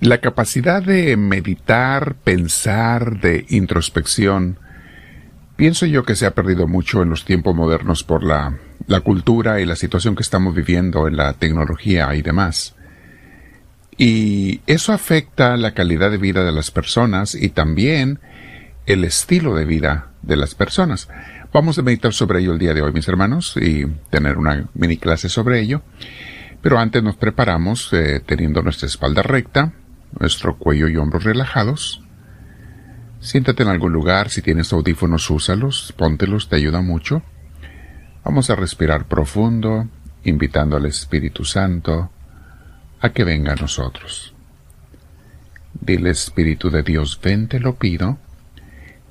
La capacidad de meditar, pensar, de introspección, pienso yo que se ha perdido mucho en los tiempos modernos por la, la cultura y la situación que estamos viviendo en la tecnología y demás. Y eso afecta la calidad de vida de las personas y también el estilo de vida de las personas. Vamos a meditar sobre ello el día de hoy, mis hermanos, y tener una mini clase sobre ello. Pero antes nos preparamos eh, teniendo nuestra espalda recta, nuestro cuello y hombros relajados. Siéntate en algún lugar, si tienes audífonos úsalos, póntelos, te ayuda mucho. Vamos a respirar profundo, invitando al Espíritu Santo a que venga a nosotros. Dile Espíritu de Dios, ven, te lo pido,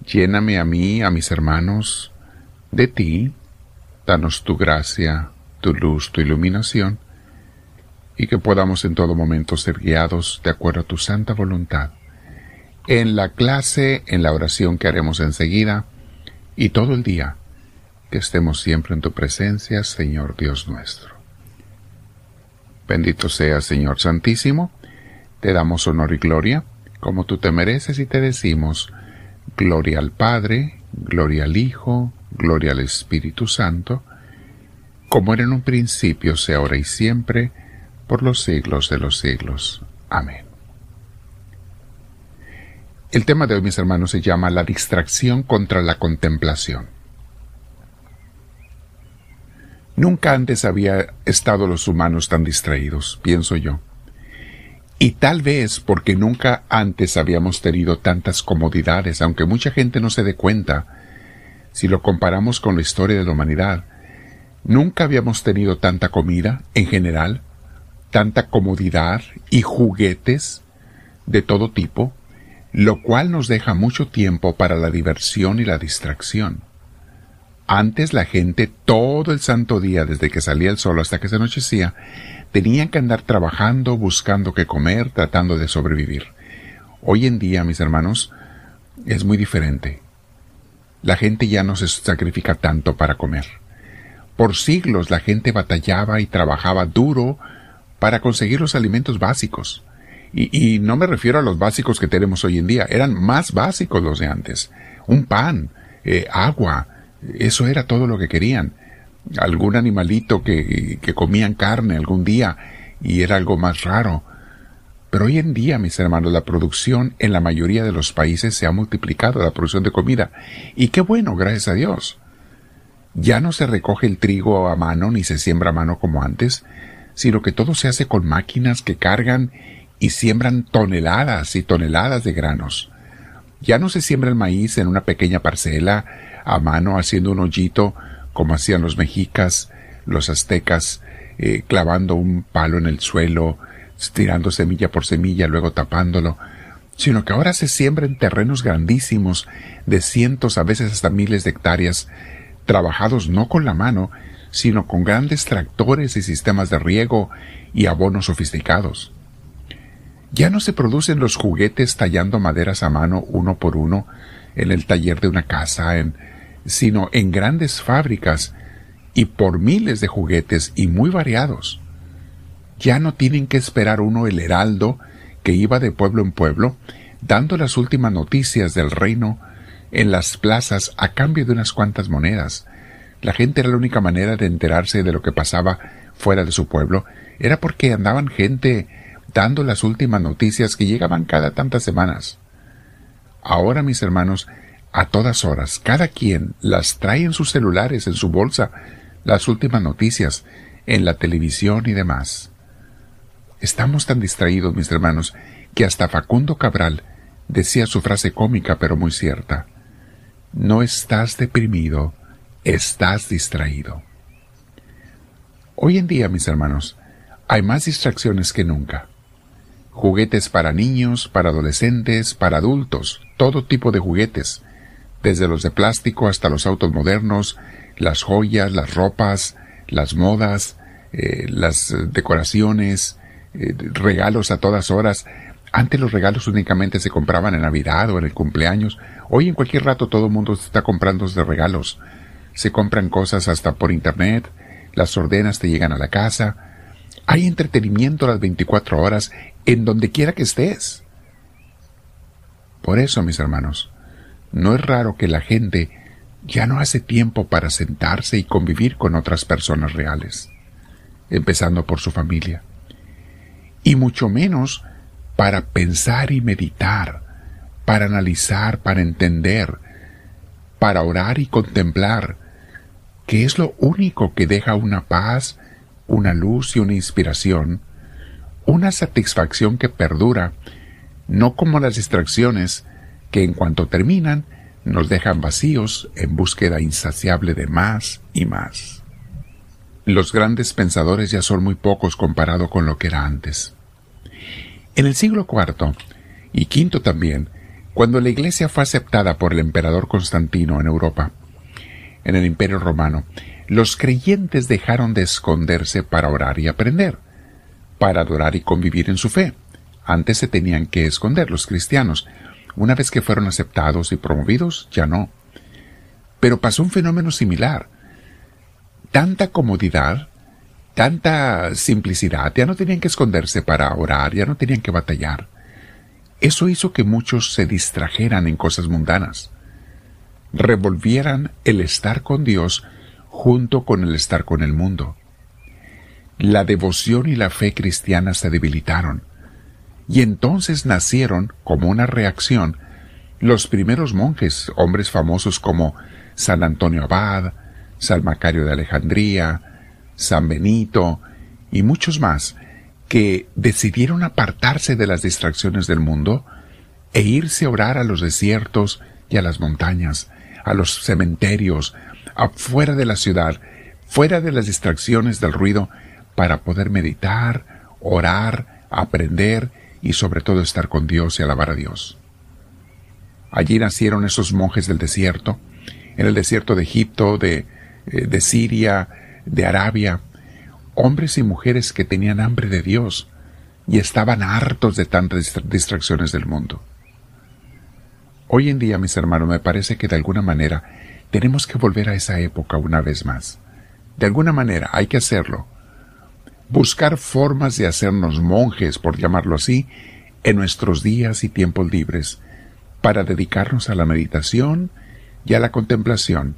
lléname a mí, a mis hermanos, de ti, danos tu gracia, tu luz, tu iluminación, y que podamos en todo momento ser guiados de acuerdo a tu santa voluntad. En la clase, en la oración que haremos enseguida, y todo el día, que estemos siempre en tu presencia, Señor Dios nuestro. Bendito sea, Señor Santísimo, te damos honor y gloria, como tú te mereces y te decimos, gloria al Padre, gloria al Hijo, gloria al Espíritu Santo, como era en un principio, sea ahora y siempre, por los siglos de los siglos. Amén. El tema de hoy, mis hermanos, se llama la distracción contra la contemplación. Nunca antes había estado los humanos tan distraídos, pienso yo. Y tal vez porque nunca antes habíamos tenido tantas comodidades, aunque mucha gente no se dé cuenta, si lo comparamos con la historia de la humanidad, nunca habíamos tenido tanta comida en general, tanta comodidad y juguetes de todo tipo, lo cual nos deja mucho tiempo para la diversión y la distracción. Antes la gente todo el santo día, desde que salía el sol hasta que se anochecía, tenían que andar trabajando, buscando qué comer, tratando de sobrevivir. Hoy en día, mis hermanos, es muy diferente. La gente ya no se sacrifica tanto para comer. Por siglos la gente batallaba y trabajaba duro para conseguir los alimentos básicos. Y, no me refiero a los básicos que tenemos hoy en día, eran más básicos los de antes. Un pan, eh, agua, eso era todo lo que querían. Algún animalito que, que comían carne algún día y era algo más raro. Pero hoy en día, mis hermanos, la producción en la mayoría de los países se ha multiplicado, la producción de comida. Y qué bueno, gracias a Dios. Ya no se recoge el trigo a mano ni se siembra a mano como antes, sino que todo se hace con máquinas que cargan y siembran toneladas y toneladas de granos. Ya no se siembra el maíz en una pequeña parcela a mano haciendo un hoyito como hacían los mexicas, los aztecas, eh, clavando un palo en el suelo, tirando semilla por semilla, luego tapándolo, sino que ahora se siembra en terrenos grandísimos, de cientos, a veces hasta miles de hectáreas, trabajados no con la mano, sino con grandes tractores y sistemas de riego y abonos sofisticados. Ya no se producen los juguetes tallando maderas a mano uno por uno en el taller de una casa, en sino en grandes fábricas y por miles de juguetes y muy variados. Ya no tienen que esperar uno el heraldo que iba de pueblo en pueblo, dando las últimas noticias del reino en las plazas a cambio de unas cuantas monedas. La gente era la única manera de enterarse de lo que pasaba fuera de su pueblo, era porque andaban gente dando las últimas noticias que llegaban cada tantas semanas. Ahora, mis hermanos, a todas horas. Cada quien las trae en sus celulares, en su bolsa, las últimas noticias, en la televisión y demás. Estamos tan distraídos, mis hermanos, que hasta Facundo Cabral decía su frase cómica pero muy cierta. No estás deprimido, estás distraído. Hoy en día, mis hermanos, hay más distracciones que nunca. Juguetes para niños, para adolescentes, para adultos, todo tipo de juguetes desde los de plástico hasta los autos modernos, las joyas, las ropas, las modas, eh, las decoraciones, eh, regalos a todas horas. Antes los regalos únicamente se compraban en Navidad o en el cumpleaños. Hoy en cualquier rato todo el mundo está comprando regalos. Se compran cosas hasta por internet, las ordenas te llegan a la casa. Hay entretenimiento las 24 horas en donde quiera que estés. Por eso, mis hermanos, no es raro que la gente ya no hace tiempo para sentarse y convivir con otras personas reales, empezando por su familia, y mucho menos para pensar y meditar, para analizar, para entender, para orar y contemplar, que es lo único que deja una paz, una luz y una inspiración, una satisfacción que perdura, no como las distracciones que en cuanto terminan nos dejan vacíos en búsqueda insaciable de más y más. Los grandes pensadores ya son muy pocos comparado con lo que era antes. En el siglo IV y V también, cuando la Iglesia fue aceptada por el emperador Constantino en Europa, en el Imperio Romano, los creyentes dejaron de esconderse para orar y aprender, para adorar y convivir en su fe. Antes se tenían que esconder los cristianos, una vez que fueron aceptados y promovidos, ya no. Pero pasó un fenómeno similar. Tanta comodidad, tanta simplicidad, ya no tenían que esconderse para orar, ya no tenían que batallar. Eso hizo que muchos se distrajeran en cosas mundanas, revolvieran el estar con Dios junto con el estar con el mundo. La devoción y la fe cristiana se debilitaron y entonces nacieron, como una reacción, los primeros monjes, hombres famosos como San Antonio Abad, San Macario de Alejandría, San Benito y muchos más, que decidieron apartarse de las distracciones del mundo e irse a orar a los desiertos y a las montañas, a los cementerios, afuera de la ciudad, fuera de las distracciones del ruido, para poder meditar, orar, aprender y sobre todo estar con Dios y alabar a Dios. Allí nacieron esos monjes del desierto, en el desierto de Egipto, de, eh, de Siria, de Arabia, hombres y mujeres que tenían hambre de Dios y estaban hartos de tantas distracciones del mundo. Hoy en día, mis hermanos, me parece que de alguna manera tenemos que volver a esa época una vez más. De alguna manera hay que hacerlo, buscar formas de hacernos monjes, por llamarlo así, en nuestros días y tiempos libres, para dedicarnos a la meditación y a la contemplación,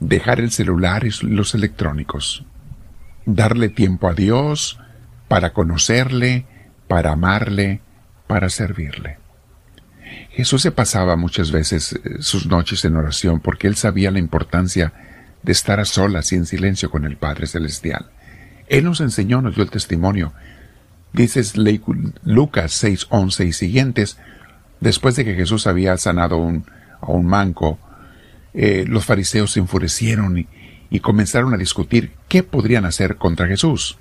dejar el celular y los electrónicos, darle tiempo a Dios para conocerle, para amarle, para servirle. Jesús se pasaba muchas veces eh, sus noches en oración porque él sabía la importancia de estar a solas y en silencio con el Padre Celestial. Él nos enseñó, nos dio el testimonio. Dices Lucas 6, 11 y siguientes, después de que Jesús había sanado a un manco, eh, los fariseos se enfurecieron y, y, comenzaron a discutir qué podrían hacer contra Jesús.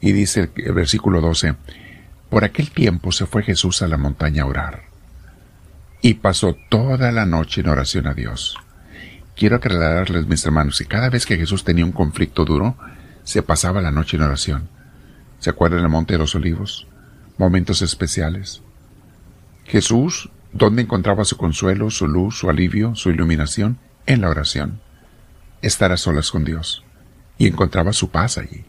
Y dice el versículo 12, por aquel tiempo se fue Jesús a la montaña a orar y pasó toda la noche en oración a Dios. Quiero aclararles, mis hermanos, que cada vez que Jesús tenía un conflicto duro, se pasaba la noche en oración. ¿Se acuerdan del Monte de los Olivos? Momentos especiales. Jesús, ¿dónde encontraba su consuelo, su luz, su alivio, su iluminación? En la oración. Estar a solas con Dios. Y encontraba su paz allí.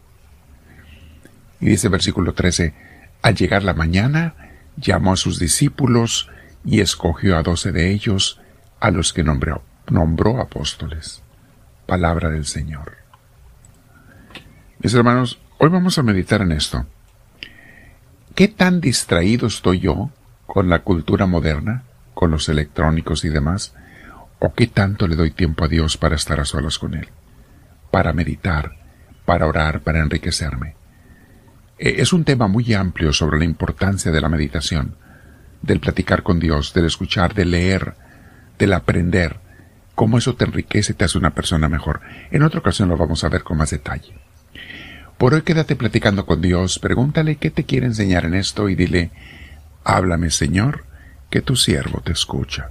Y dice el versículo 13, al llegar la mañana, llamó a sus discípulos y escogió a doce de ellos, a los que nombró, apóstoles. Palabra del Señor. Mis hermanos, hoy vamos a meditar en esto. ¿Qué tan distraído estoy yo con la cultura moderna, con los electrónicos y demás? ¿O qué tanto le doy tiempo a Dios para estar a solas con Él? Para meditar, para orar, para enriquecerme. Eh, es un tema muy amplio sobre la importancia de la meditación, del platicar con Dios, del escuchar, del leer, del aprender, cómo eso te enriquece y te hace una persona mejor. En otra ocasión lo vamos a ver con más detalle. Por hoy quédate platicando con Dios, pregúntale qué te quiere enseñar en esto y dile, háblame Señor, que tu siervo te escucha.